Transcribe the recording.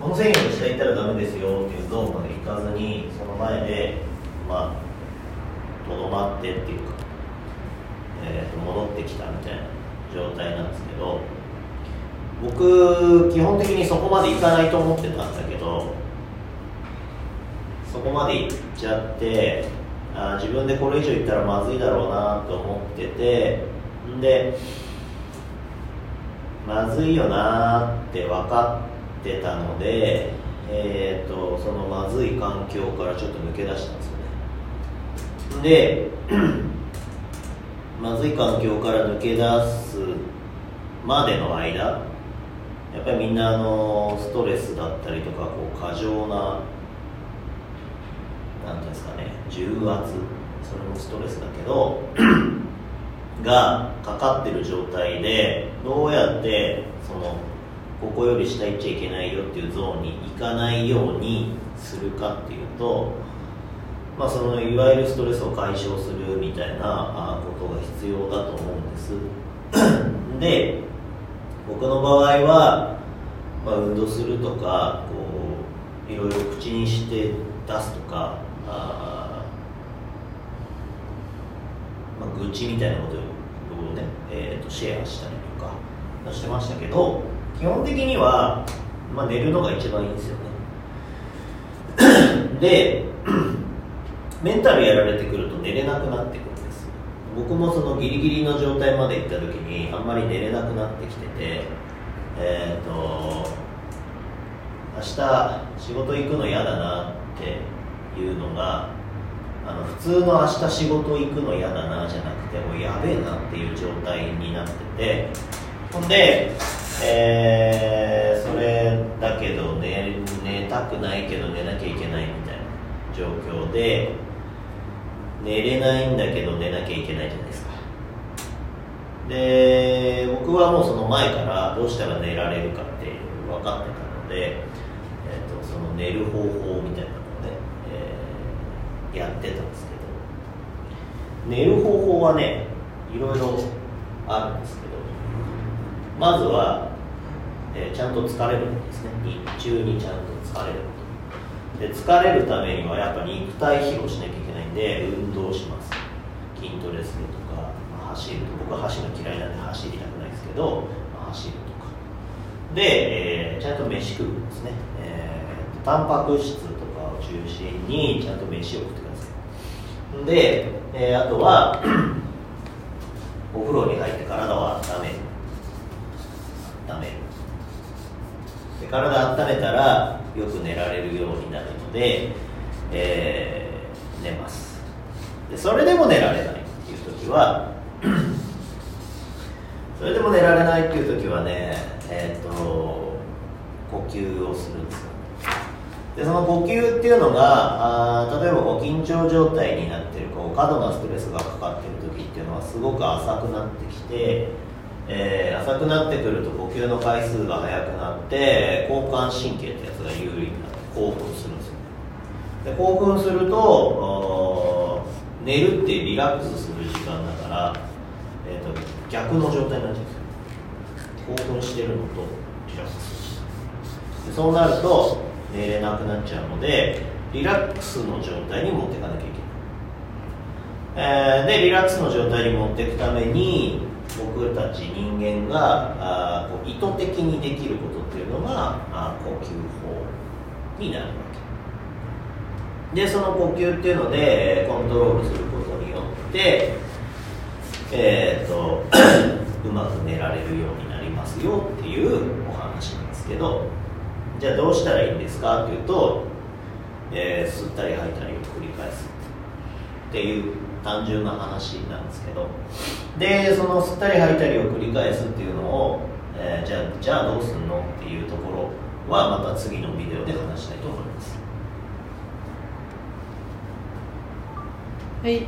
この線より下行ったらダメですよっていうゾーンまで行かずにその前でまあとどまってっていうか、えー、と戻ってきたみたいな状態なんですけど僕基本的にそこまで行かないと思ってたんだけどそこまで行っちゃってあ自分でこれ以上行ったらまずいだろうなと思っててんでまずいよなって分かってたので、えーと、そのまずい環境からちょっと抜け出したんですよね。で まずい環境から抜け出すまでの間やっぱりみんなあのストレスだったりとかこう過剰な何ていうんですかね重圧それもストレスだけど がかかってる状態でどうやってそのここより下行っちゃいけないよっていうゾーンに行かないようにするかっていうと、まあ、そのいわゆるストレスを解消するみたいなことが必要だと思うんです。で僕の場合は、まあ、運動するとかこういろいろ口にして出すとかあ、まあ、愚痴みたいなことをね、えーと、シェアしたりとかしてましたけど基本的には、まあ、寝るのが一番いいんですよね。で メンタルやられてくると寝れなくなってくるんです。僕もそのギリギリの状態まで行った時にあんまり寝れなくなってきててえっ、ー、と明日仕事行くの嫌だなっていうのがあの普通の明日仕事行くの嫌だなじゃなくてもうやべえなっていう状態になってて。ほんで、えー、それだけど寝寝たくないけど寝なきゃいけないみたいな状況で寝れないんだけど寝なきゃいけないじゃないですか。で僕はもうその前からどうしたら寝られるかって分かってたので、えーと、その寝る方法みたいなのをねえやってたんですけど。寝る方法はねいろいろあるんですけど。まずは、えー、ちゃんと疲れることですね。日中にちゃんと疲れること。で疲れるためにはやっぱ肉体疲労しなきゃいけないんで運動します。筋トレするとか、まあ、走ると僕は走るの嫌いなんで走りたくないですけど、まあ、走るとか。で、えー、ちゃんと飯食うんですね、えー、タンパク質とかを中心にちゃんと飯を食ってください。で、えー、あとはお風呂に入って体を温める温める体温めたらよく寝られるようになるので、えー、寝ます。でそれでも寝られないっていう時は それでも寝られないっていう時はねえっ、ー、と呼吸をするんですよ。でその呼吸っていうのがあ例えばこう緊張状態になってるこう過度なストレスがかかってる時っていうのはすごく浅くなってきて、えー、浅くなってくると呼吸の回数が速くなって交感神経ってやつが有利になって興奮するんですよで興奮すると寝るってリラックスする時間だから、えーと、逆の状態になっちゃうんですよ。興奮してるのとリラックスでそうなると寝れなくなっちゃうのでリラックスの状態に持っていかなきゃいけない、えー、でリラックスの状態に持っていくために僕たち人間があこう意図的にできることっていうのがあ呼吸法になるわけ。でその呼吸っていうのでコントロールすることによってえーと うまく寝られるようになりますよっていうお話なんですけどじゃあどうしたらいいんですかっていうと、えー、吸ったり吐いたりを繰り返す。っていう単純な話なんですけど。でその吸ったり吐いたりを繰り返すっていうのを、えー、じゃあじゃあどうすんのっていうところはまた次のビデオで話したいと思います。はい。